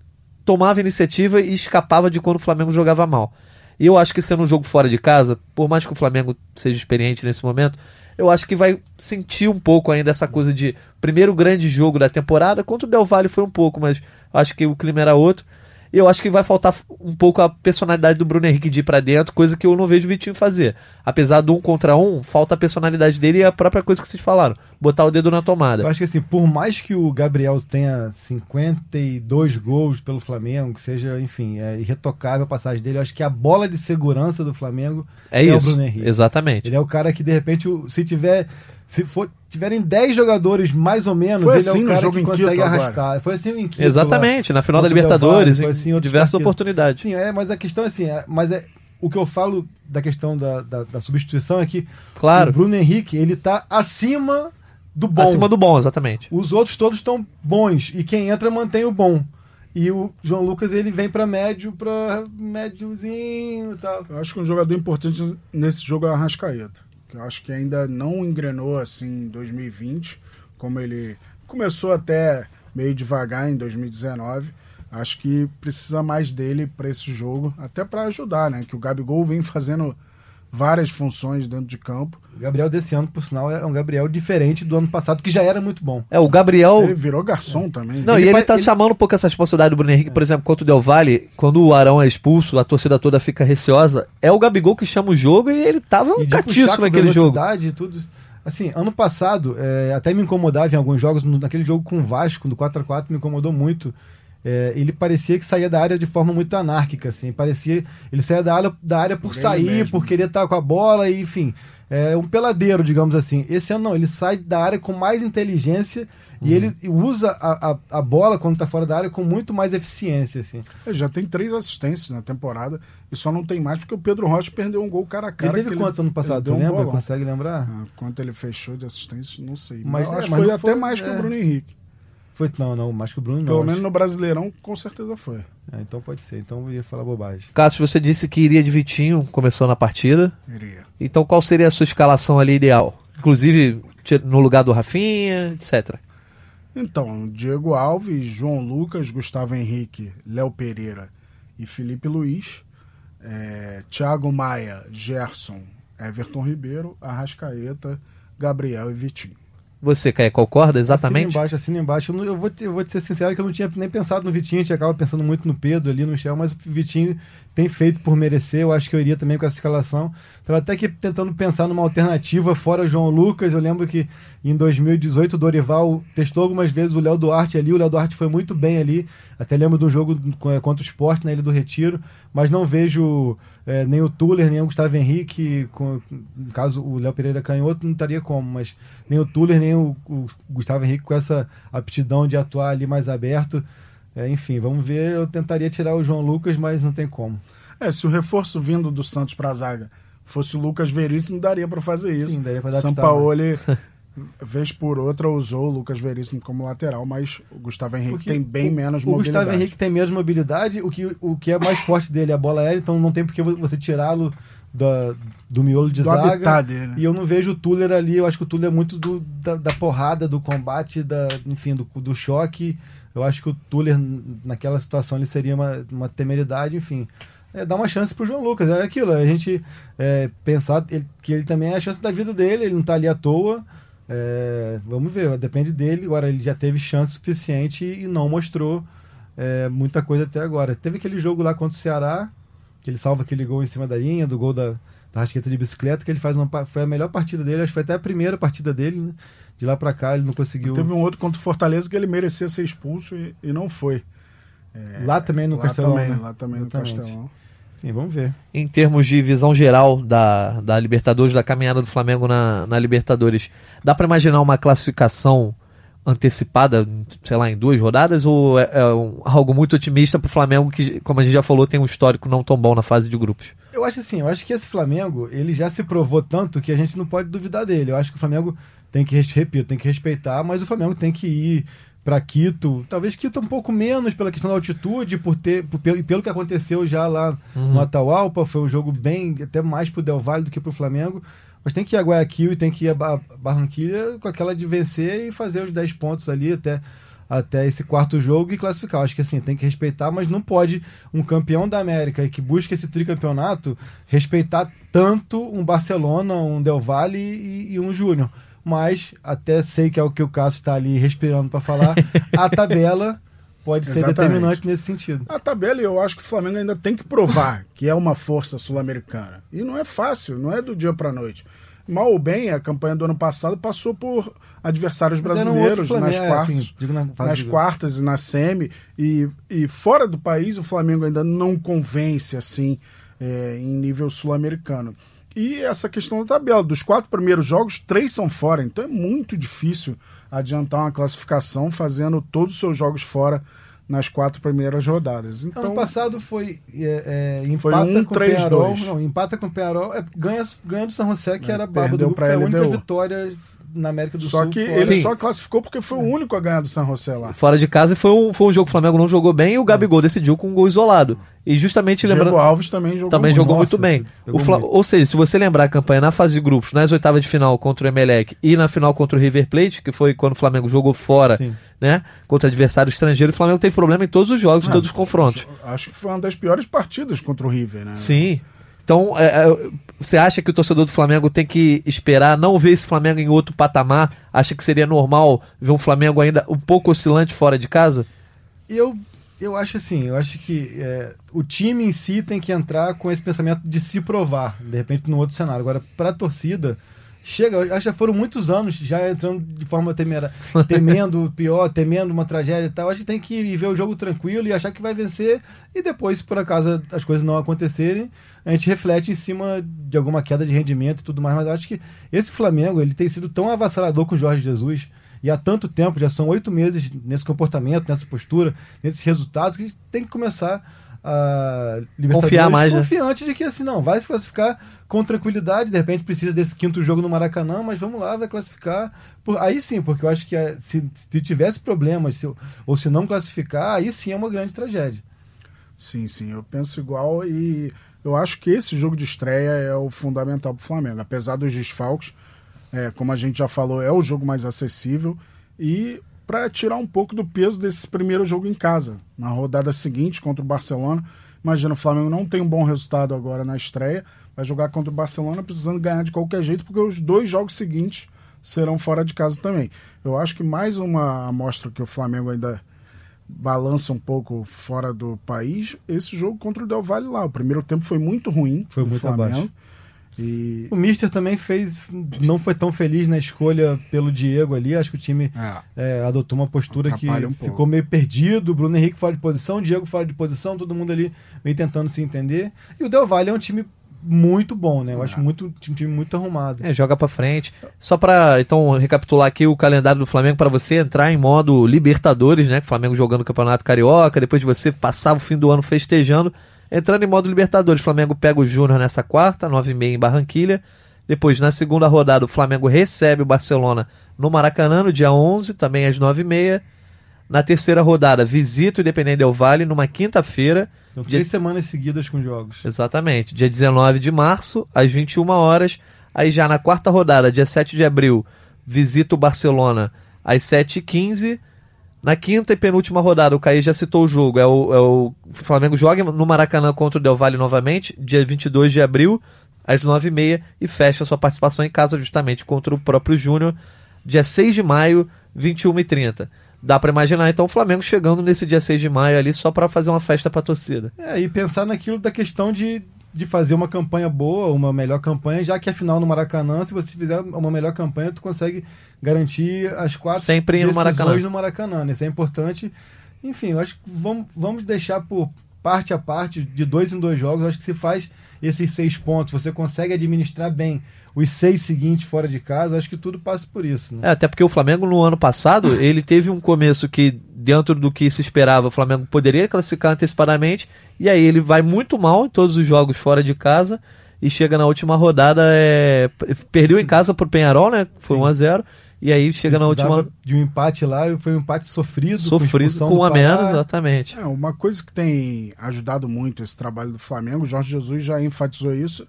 S2: tomava iniciativa e escapava de quando o Flamengo jogava mal. E eu acho que sendo um jogo fora de casa, por mais que o Flamengo seja experiente nesse momento, eu acho que vai sentir um pouco ainda essa coisa de primeiro grande jogo da temporada. Contra o Del Valle foi um pouco, mas acho que o clima era outro. Eu acho que vai faltar um pouco a personalidade do Bruno Henrique de ir pra dentro, coisa que eu não vejo o Vitinho fazer. Apesar do um contra um, falta a personalidade dele e a própria coisa que vocês falaram, botar o dedo na tomada.
S3: Eu acho que assim, por mais que o Gabriel tenha 52 gols pelo Flamengo, que seja, enfim, é irretocável a passagem dele, eu acho que a bola de segurança do Flamengo
S2: É,
S3: é o
S2: isso.
S3: Bruno Henrique.
S2: Exatamente.
S3: Ele é o cara que, de repente, o- se tiver. Se for, tiverem 10 jogadores mais ou menos,
S4: Foi
S3: ele
S4: assim
S3: é o
S4: no
S3: cara
S4: jogo
S3: que
S4: em
S3: consegue
S4: Quito agora.
S3: arrastar. Foi assim em Quito,
S2: Exatamente, na final da Libertadores,
S3: Valle, foi assim em
S2: diversas
S3: partidos.
S2: oportunidades.
S3: Sim, é, mas a questão é assim, é, mas é, o que eu falo da questão da, da, da substituição é que
S2: Claro.
S3: o Bruno Henrique, ele tá acima do bom.
S2: Acima do bom, exatamente.
S3: Os outros todos estão bons e quem entra mantém o bom. E o João Lucas ele vem pra médio, pra médiozinho e tal.
S4: Eu acho que um jogador importante nesse jogo é o Arrascaeta. Que eu acho que ainda não engrenou assim em 2020, como ele começou até meio devagar em 2019. Acho que precisa mais dele para esse jogo, até para ajudar, né? Que o Gabigol vem fazendo várias funções dentro de campo.
S3: O Gabriel desse ano, por sinal, é um Gabriel diferente do ano passado, que já era muito bom.
S2: É, o Gabriel.
S4: Ele virou garçom também.
S2: Não,
S3: Ele
S2: e ele
S3: vai-
S2: tá
S3: ele-
S2: chamando um pouco essa responsabilidade do Bruno Henrique, por exemplo, contra o Del Valle, quando o Arão é expulso, a torcida toda fica receosa. É o Gabigol que chama o jogo e ele tava
S3: de
S2: catiço naquele jogo.
S3: e tudo. Assim, ano passado, é, até me incomodava em alguns jogos, naquele jogo com o Vasco, do 4x4, me incomodou muito. É, ele parecia que saía da área de forma muito anárquica, assim. Parecia. Ele saía da área, da área por
S4: ele
S3: sair,
S4: mesmo.
S3: por querer estar com a bola, e, enfim. É um peladeiro, digamos assim. Esse ano não, ele sai da área com mais inteligência e ele usa a, a, a bola quando tá fora da área com muito mais eficiência, assim.
S4: Ele já tem três assistências na temporada e só não tem mais porque o Pedro Rocha perdeu um gol cara a cara.
S3: ele teve
S4: que
S3: quanto ano passado?
S4: ele
S3: Tu
S4: um
S3: lembra?
S4: bolão.
S3: Consegue lembrar?
S4: Ah, Quanto ele fechou de assistências, não sei.
S3: Mas
S4: Mas,
S3: é,
S4: acho que
S3: mas
S4: foi
S3: não
S4: até
S3: foi-
S4: mais que
S3: é.
S4: o Bruno Henrique.
S3: Foi, não, não, mais que o Bruno não.
S4: Pelo
S3: acho.
S4: menos no Brasileirão, com certeza foi.
S3: É, então pode ser. Então eu ia falar bobagem.
S2: Cássio, você disse que iria de Vitinho, começou na partida.
S4: Iria.
S2: Então qual seria a sua escalação ali ideal? Inclusive no lugar do Rafinha, etc.
S4: Então, Diego Alves, João Lucas, Gustavo Henrique, Léo Pereira e Felipe Luiz. É, Thiago Maia, Gerson, Everton Ribeiro, Arrascaeta, Gabriel e Vitinho.
S2: Você, Caio, concorda
S3: Assina
S2: exatamente?
S3: embaixo, assina embaixo. Eu, não- eu vou te, eu vou te ser sincero que eu não tinha nem pensado no Vitinho, a gente acaba pensando muito no Pedro ali, no Shell, mas o Vitinho tem feito por merecer. Eu acho que eu iria também com essa escalação. Tava até que tentando pensar numa alternativa fora João Lucas. Eu lembro que em 2018 o Dorival testou algumas vezes o Léo Duarte ali. O Léo Duarte foi muito bem ali. Até lembro um jogo contra o Sport na Ilha do Retiro. Mas não vejo é, nem o Tuller, nem o Gustavo Henrique. Com, no caso, o Léo Pereira canhoto não estaria como, mas nem o Tuller, nem o, o Gustavo Henrique com essa aptidão de atuar ali mais aberto. É, enfim, vamos ver. Eu tentaria tirar o João Lucas, mas não tem como.
S4: É, se o reforço vindo do Santos para a zaga fosse o Lucas Veríssimo, daria para fazer isso.
S3: Sim, daria adaptar,
S4: São Paulo, vez por outra, usou o Lucas Veríssimo como lateral, mas o Gustavo Henrique
S3: Porque
S4: tem bem
S3: o,
S4: menos
S3: o
S4: mobilidade.
S3: Gustavo Henrique tem menos mobilidade, o que, o que é mais forte dele é a bola aérea, então não tem por que você tirá-lo da- do miolo de
S4: Do
S3: zaga.
S4: dele, né?
S3: E eu não vejo o Tuller ali, eu acho que o Tuller é muito do, da, da porrada, do combate, da, enfim, do, do choque. Eu acho que o Tuller, naquela situação, ele seria uma, uma temeridade, enfim. É, dá uma chance pro João Lucas, é aquilo, a gente é, pensar ele- que ele também é a chance da vida dele, ele não tá ali à toa. É, vamos ver, depende dele. Agora, ele já teve chance suficiente e não mostrou é, muita coisa até agora. Teve aquele jogo lá contra o Ceará, que ele salva aquele gol em cima da linha, do gol da, da rasqueta de bicicleta, que ele faz uma, foi a melhor partida dele, acho que foi até a primeira partida dele, né? De lá pra cá ele não conseguiu.
S4: Teve um outro contra o Fortaleza que ele merecia ser expulso e, e não foi. É,
S3: Lá também no
S4: lá
S3: Castelão.
S4: Também,
S3: né?
S4: Lá também
S3: Exatamente.
S4: no Castelão.
S3: Enfim, vamos ver.
S2: Em termos de visão geral da, da Libertadores, da caminhada do Flamengo na, na Libertadores, dá pra imaginar uma classificação antecipada, sei lá, em duas rodadas? Ou é, é um- algo muito otimista pro Flamengo que, como a gente já falou, tem um histórico não tão bom na fase de grupos?
S3: Eu acho assim, eu acho que esse Flamengo, ele já se provou tanto que a gente não pode duvidar dele. Eu acho que o Flamengo tem que, repito, tem que respeitar, mas o Flamengo tem que ir para Quito, talvez Quito um pouco menos pela questão da altitude, por ter, por, pelo, e pelo que aconteceu já lá no Atahualpa, foi um jogo bem, até mais pro Del Valle do que pro Flamengo. Mas tem que ir a Guayaquil e tem que ir a Ba- Barranquilla com aquela de vencer e fazer os 10 pontos ali até até esse quarto jogo e classificar. Acho que assim, tem que respeitar, mas não pode um campeão da América e que busca esse tricampeonato respeitar tanto um Barcelona, um Del Valle e, e um Júnior. Mas até sei que é o que o Cássio está ali respirando para falar, a tabela pode ser
S4: Exatamente.
S3: determinante nesse sentido.
S4: A tabela, eu acho que o Flamengo ainda tem que provar que é uma força sul-americana. E não é fácil, não é do dia para noite. Mal ou bem, a campanha do ano passado passou por adversários
S3: Mas
S4: brasileiros nas
S3: Flamengo, é,
S4: quartas.
S3: enfim, digo na
S4: nas quartas e na semi e, e fora do país o Flamengo ainda não convence assim é, em nível sul-americano e essa questão da tabela dos quatro primeiros jogos três são fora. Então é muito difícil adiantar uma classificação fazendo todos os seus jogos fora nas quatro primeiras rodadas. Então
S3: ano passado foi, é, é,
S4: Foi
S3: empata
S4: um,
S3: com o
S4: três,
S3: Penharol,
S4: dois.
S3: não, empata com o Penharol, é, ganha, ganha do San José, que
S4: É,
S3: era baba do grupo, foi a única vitória na América do
S4: só
S3: Sul.
S4: que
S3: fora.
S4: ele
S2: Sim.
S4: só classificou porque foi o único a ganhar do San José lá
S2: Fora de casa foi um, foi um jogo que o Flamengo não jogou bem e o Gabigol decidiu com um gol isolado. E justamente
S4: Diego
S2: lembrando.
S4: Alves também jogou
S2: Também
S4: muito.
S2: jogou
S3: Nossa,
S2: muito bem.
S3: jogou
S2: O Fla-
S3: muito.
S2: Ou seja, se você lembrar a campanha na fase de grupos, nas oitavas de final contra o Emelec e na final contra o River Plate, que foi quando o Flamengo jogou fora,
S3: Sim.
S2: né? Contra adversário estrangeiro, o Flamengo teve problema em todos os jogos, em
S4: Ah,
S2: todos os confrontos.
S4: Acho que foi uma das piores partidas contra o River, né?
S2: Sim. Então, é, é, você acha que o torcedor do Flamengo tem que esperar, não ver esse Flamengo em outro patamar? Acha que seria normal ver um Flamengo ainda um pouco oscilante fora de casa?
S3: Eu, eu acho assim, eu acho que é, o time em si tem que entrar com esse pensamento de se provar, de repente, no outro cenário. Agora, para a torcida, chega, acho que já foram muitos anos já entrando de forma temera, temendo pior, temendo uma tragédia e tal. Acho que tem que ver o jogo tranquilo e achar que vai vencer e depois, se por acaso as coisas não acontecerem, a gente reflete em cima de alguma queda de rendimento e tudo mais. Mas eu acho que esse Flamengo ele tem sido tão avassalador com o Jorge Jesus e há tanto tempo, já são oito meses nesse comportamento, nessa postura, nesses resultados, que a gente tem que começar a
S2: confiar mais,
S3: né? confiante né? de que assim, não, vai se classificar com tranquilidade, de repente precisa desse quinto jogo no Maracanã, mas vamos lá, vai classificar. Por, aí sim, porque eu acho que é, se, se tivesse problemas se, ou se não classificar, aí sim é uma grande tragédia.
S4: Sim, sim, eu penso igual e eu acho que esse jogo de estreia é o fundamental para o Flamengo, apesar dos desfalques, é, como a gente já falou, é o jogo mais acessível e para tirar um pouco do peso desse primeiro jogo em casa. Na rodada seguinte contra o Barcelona, imagina o Flamengo não tem um bom resultado agora na estreia, vai jogar contra o Barcelona precisando ganhar de qualquer jeito, porque os dois jogos seguintes serão fora de casa também. Eu acho que mais uma amostra que o Flamengo ainda balança um pouco fora do país, esse jogo contra o Del Valle lá. O primeiro tempo foi muito ruim.
S3: Foi muito Flamengo. abaixo. E... O Mister também fez, não foi tão feliz na escolha pelo Diego ali. Acho que o time é. É, adotou uma postura que um ficou meio perdido. Bruno Henrique fora de posição, Diego fora de posição, todo mundo ali meio tentando se entender. E o Del Valle é um time muito bom, né? Eu acho é. muito um time muito arrumado.
S2: É, joga para frente. Só para então recapitular aqui o calendário do Flamengo para você entrar em modo Libertadores, né? O Flamengo jogando o Campeonato Carioca, depois de você passar o fim do ano festejando, entrando em modo Libertadores. O Flamengo pega o Júnior nessa quarta, 9h30 em Barranquilha. Depois, na segunda rodada, o Flamengo recebe o Barcelona no Maracanã, no dia 11, também às 9h30. Na terceira rodada, visita o Independente Del Vale numa quinta-feira.
S3: Então, três dia... semanas seguidas com jogos.
S2: Exatamente. Dia 19 de março, às 21 horas. Aí já na quarta rodada, dia 7 de abril, visita o Barcelona às 7h15. Na quinta e penúltima rodada, o Caí já citou o jogo. É o, é o Flamengo joga no Maracanã contra o Del Valle novamente, dia 22 de abril, às 9h30, e fecha sua participação em casa justamente contra o próprio Júnior, dia 6 de maio, 21h30. Dá para imaginar então o Flamengo chegando nesse dia 6 de maio ali só para fazer uma festa para torcida.
S3: É, e pensar naquilo da questão de, de fazer uma campanha boa, uma melhor campanha, já que afinal no Maracanã, se você fizer uma melhor campanha, tu consegue garantir as quatro
S2: Sempre no Maracanã.
S3: no Maracanã. Né? Isso é importante. Enfim, eu acho que vamos, vamos deixar por parte a parte, de dois em dois jogos, acho que se faz esses seis pontos, você consegue administrar bem os seis seguintes fora de casa, acho que tudo passa por isso. Né?
S2: É, até porque o Flamengo no ano passado, ele teve um começo que, dentro do que se esperava, o Flamengo poderia classificar antecipadamente, e aí ele vai muito mal em todos os jogos fora de casa, e chega na última rodada, é... perdeu em casa pro Penharol, né? Foi 1 a 0 e aí chega na última.
S3: De um empate lá, foi um empate sofrido.
S2: Sofrido com, com a menos, exatamente.
S4: É, uma coisa que tem ajudado muito esse trabalho do Flamengo, o Jorge Jesus já enfatizou isso,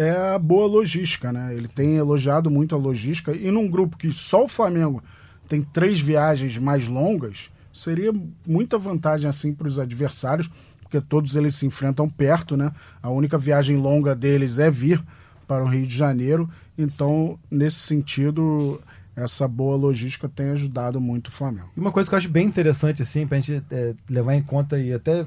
S4: é a boa logística, né? Ele tem elogiado muito a logística e num grupo que só o Flamengo tem três viagens mais longas, seria muita vantagem assim para os adversários, porque todos eles se enfrentam perto, né? A única viagem longa deles é vir para o Rio de Janeiro, então nesse sentido essa boa logística tem ajudado muito o Flamengo.
S3: E uma coisa que eu acho bem interessante assim para a gente é, levar em conta e até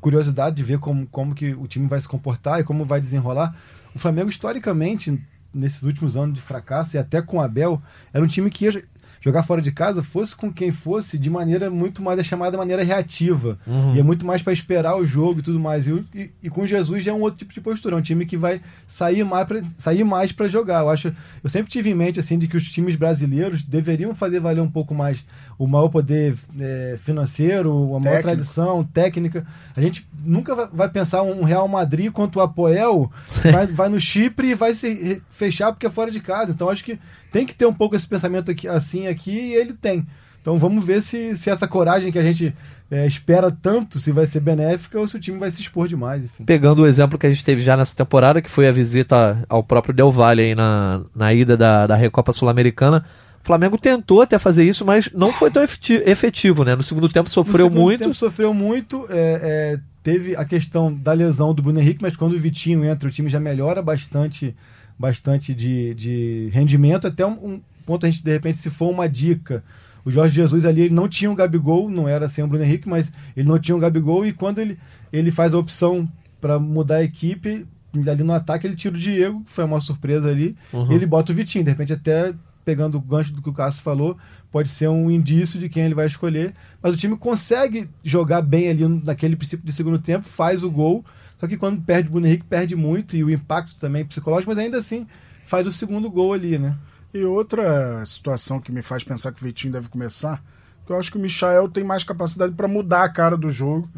S3: curiosidade de ver como, como que o time vai se comportar e como vai desenrolar o Flamengo, historicamente, nesses últimos anos de fracasso, e até com o Abel, era um time que ia jogar fora de casa, fosse com quem fosse, de maneira muito mais, é chamada maneira reativa. Uhum. E é muito mais para esperar o jogo e tudo mais. E, e, e, com Jesus já é um outro tipo de postura, é um time que vai sair mais pra, sair mais para jogar. Eu acho, eu sempre tive em mente assim de que os times brasileiros deveriam fazer valer um pouco mais o maior poder é, financeiro, a maior tradição, técnica. A gente nunca vai pensar um Real Madrid contra o Apoel, vai, vai no Chipre e vai se fechar porque é fora de casa. Então acho que tem que ter um pouco esse pensamento aqui, assim aqui e ele tem. Então vamos ver se, se essa coragem que a gente é, espera tanto, se vai ser benéfica ou se o time vai se expor demais. Enfim.
S2: Pegando o exemplo que a gente teve já nessa temporada, que foi a visita ao próprio Del Valle aí na, na ida da, da Recopa Sul-Americana. O Flamengo tentou até fazer isso, mas não foi tão efetivo, né? No segundo tempo sofreu no segundo muito. Tempo
S3: sofreu muito. É, é teve a questão da lesão do Bruno Henrique, mas quando o Vitinho entra, o time já melhora bastante, bastante de, de rendimento. Até um, um ponto a gente, de repente, se for uma dica. O Jorge Jesus ali, ele não tinha um Gabigol, não era sem o Bruno Henrique, mas ele não tinha um Gabigol e quando ele, ele faz a opção para mudar a equipe, ali no ataque ele tira o Diego, que foi uma surpresa ali,
S2: Uhum.
S3: e ele bota o Vitinho. De repente, até pegando o gancho do que o Cássio falou, pode ser um indício de quem ele vai escolher. Mas o time consegue jogar bem ali naquele princípio de segundo tempo, faz o gol. Só que quando perde o Bruno Henrique, perde muito, e o impacto também psicológico, mas ainda assim faz o segundo gol ali, né?
S4: E outra situação que me faz pensar que o Vitinho deve começar, que eu acho que o Michael tem mais capacidade para mudar a cara do jogo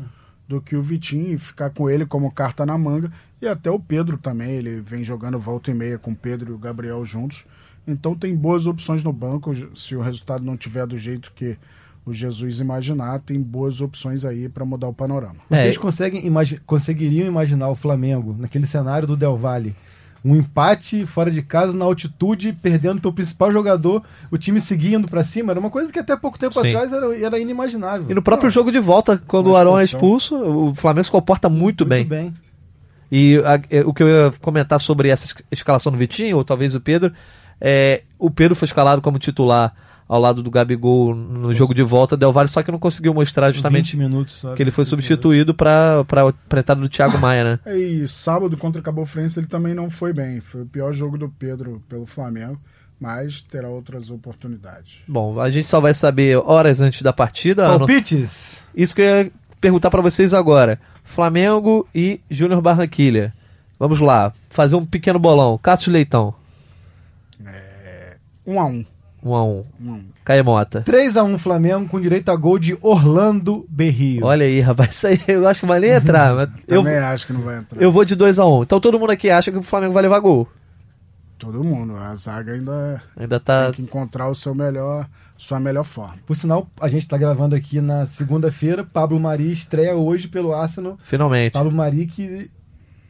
S4: do que o Vitinho e ficar com ele como carta na manga. E até o Pedro também, ele vem jogando volta e meia com o Pedro e o Gabriel juntos. Então tem boas opções no banco. Se o resultado não tiver do jeito que o Jesus imaginar, tem boas opções aí para mudar o panorama.
S3: Vocês
S2: É.
S3: conseguem imagi- conseguiriam imaginar o Flamengo naquele cenário do Del Valle? Um empate fora de casa, na altitude, perdendo teu principal jogador, o time seguindo pra cima, era uma coisa que até pouco tempo
S2: Sim.
S3: atrás era, era inimaginável.
S2: E no próprio jogo de volta, quando o Arão é expulso, o Flamengo se comporta muito,
S3: Muito
S2: bem.
S3: bem.
S2: E a- é, o que eu ia comentar sobre essa es- escalação do Vitinho, ou talvez o Pedro, é, o Pedro foi escalado como titular ao lado do Gabigol no jogo de volta Del Valle, só que não conseguiu mostrar justamente
S3: 20 minutos
S2: que ele foi substituído para a entrada do Thiago Maia, né?
S4: E sábado contra o Cabo Frense ele também não foi bem. Foi o pior jogo do Pedro pelo Flamengo, mas terá outras oportunidades.
S2: Bom, a gente só vai saber horas antes da partida. Ano.
S3: Palpites?
S2: Isso que eu ia perguntar para vocês agora. Flamengo e Júnior Barranquilha. Vamos lá, fazer um pequeno bolão. Cássio Leitão. 1 a 1
S4: Um a um.
S2: Caia Mota.
S3: 3x1 Flamengo com direito a gol de Orlando Berrio.
S2: Olha aí, rapaz, isso aí eu acho que vai nem entrar. mas eu,
S4: Também acho que não vai entrar.
S2: eu vou de 2 a 1 Então todo mundo aqui acha que o Flamengo vai levar gol.
S4: Todo mundo. A zaga ainda
S2: Ainda tá.
S4: tem que encontrar o seu melhor, sua melhor forma.
S3: Por sinal, a gente tá gravando aqui na segunda-feira. Pablo Mari estreia hoje pelo Arsenal.
S2: Finalmente.
S3: Pablo Mari que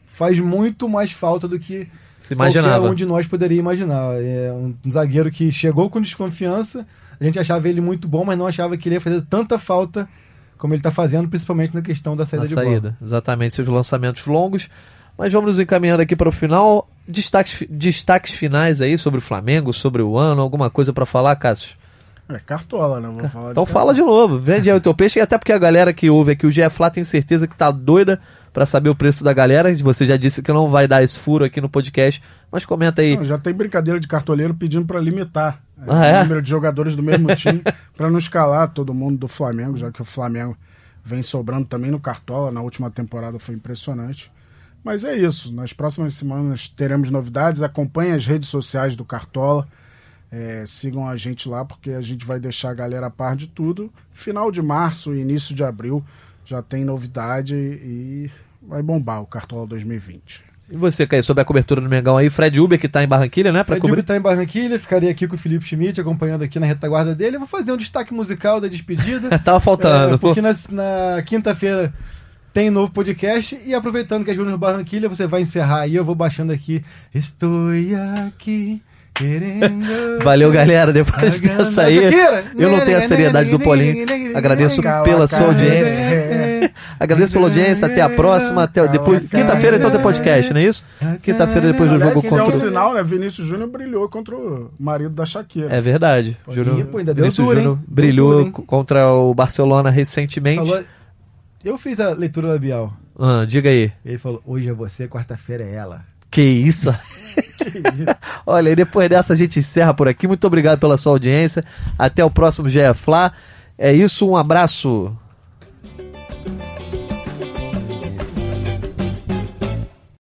S3: faz muito mais falta do que
S2: Se imaginava.
S3: qualquer um de nós poderia imaginar. É um, zagueiro que chegou com desconfiança. A gente achava ele muito bom, mas não achava que ele ia fazer tanta falta como ele está fazendo, principalmente na questão da saída
S2: na
S3: de
S2: saída. Exatamente, seus lançamentos longos. Mas vamos nos encaminhando aqui para o final. Destaques, destaques finais aí sobre o Flamengo, sobre o ano, alguma coisa para falar, Cássio?
S4: É cartola, né? Vou falar
S2: Então
S4: de
S2: fala de novo, vende aí o teu peixe, e até porque a galera que ouve aqui o GF Flá tem certeza que tá doida para saber o preço da galera. Você já disse que não vai dar esse furo aqui no podcast, mas comenta aí.
S4: Não, já tem brincadeira de cartoleiro pedindo para limitar é,
S2: Ah, é?
S4: o número de jogadores do mesmo time para não escalar todo mundo do Flamengo, já que o Flamengo vem sobrando também no Cartola. Na última temporada foi impressionante. Mas é isso. Nas próximas semanas teremos novidades. Acompanhe as redes sociais do Cartola. É, sigam a gente lá porque a gente vai deixar a galera a par de tudo. Final de março, início de abril já tem novidade e vai bombar o Cartola 2020.
S2: E você, Caio, sobre a cobertura do Mengão aí, Fred Uber que tá em Barranquilha, né? Pra
S3: Fred
S2: cobrir.
S3: Uber tá em Barranquilha, ficaria aqui com o Felipe Schmidt acompanhando aqui na retaguarda dele. Eu vou fazer um destaque musical da despedida.
S2: Tava faltando.
S3: É,
S2: pô.
S3: porque na, na quinta-feira tem novo podcast e aproveitando que é Júnior Barranquilha, você vai encerrar aí, eu vou baixando aqui. Estou aqui.
S2: Valeu, galera. Depois dessa aí, eu não tenho a seriedade do Paulinho. Agradeço pela sua audiência. Agradeço pela audiência. Até a próxima. Até depois. Quinta-feira então tem podcast, não é isso? Quinta-feira depois do jogo
S4: esse é um
S2: contra. o-
S4: sinal, né? Vinícius Júnior brilhou contra o marido da Shakira.
S2: É verdade. Júnior,
S3: ainda deu
S2: Vinícius? Júnior brilhou contra o Barcelona recentemente.
S3: Eu fiz a leitura labial.
S2: Ah, diga aí.
S3: Ele falou: hoje é você, quarta-feira é ela.
S2: Que isso? Olha, e depois dessa a gente encerra por aqui. Muito obrigado pela sua audiência. Até o próximo GE Fla. É isso, um abraço.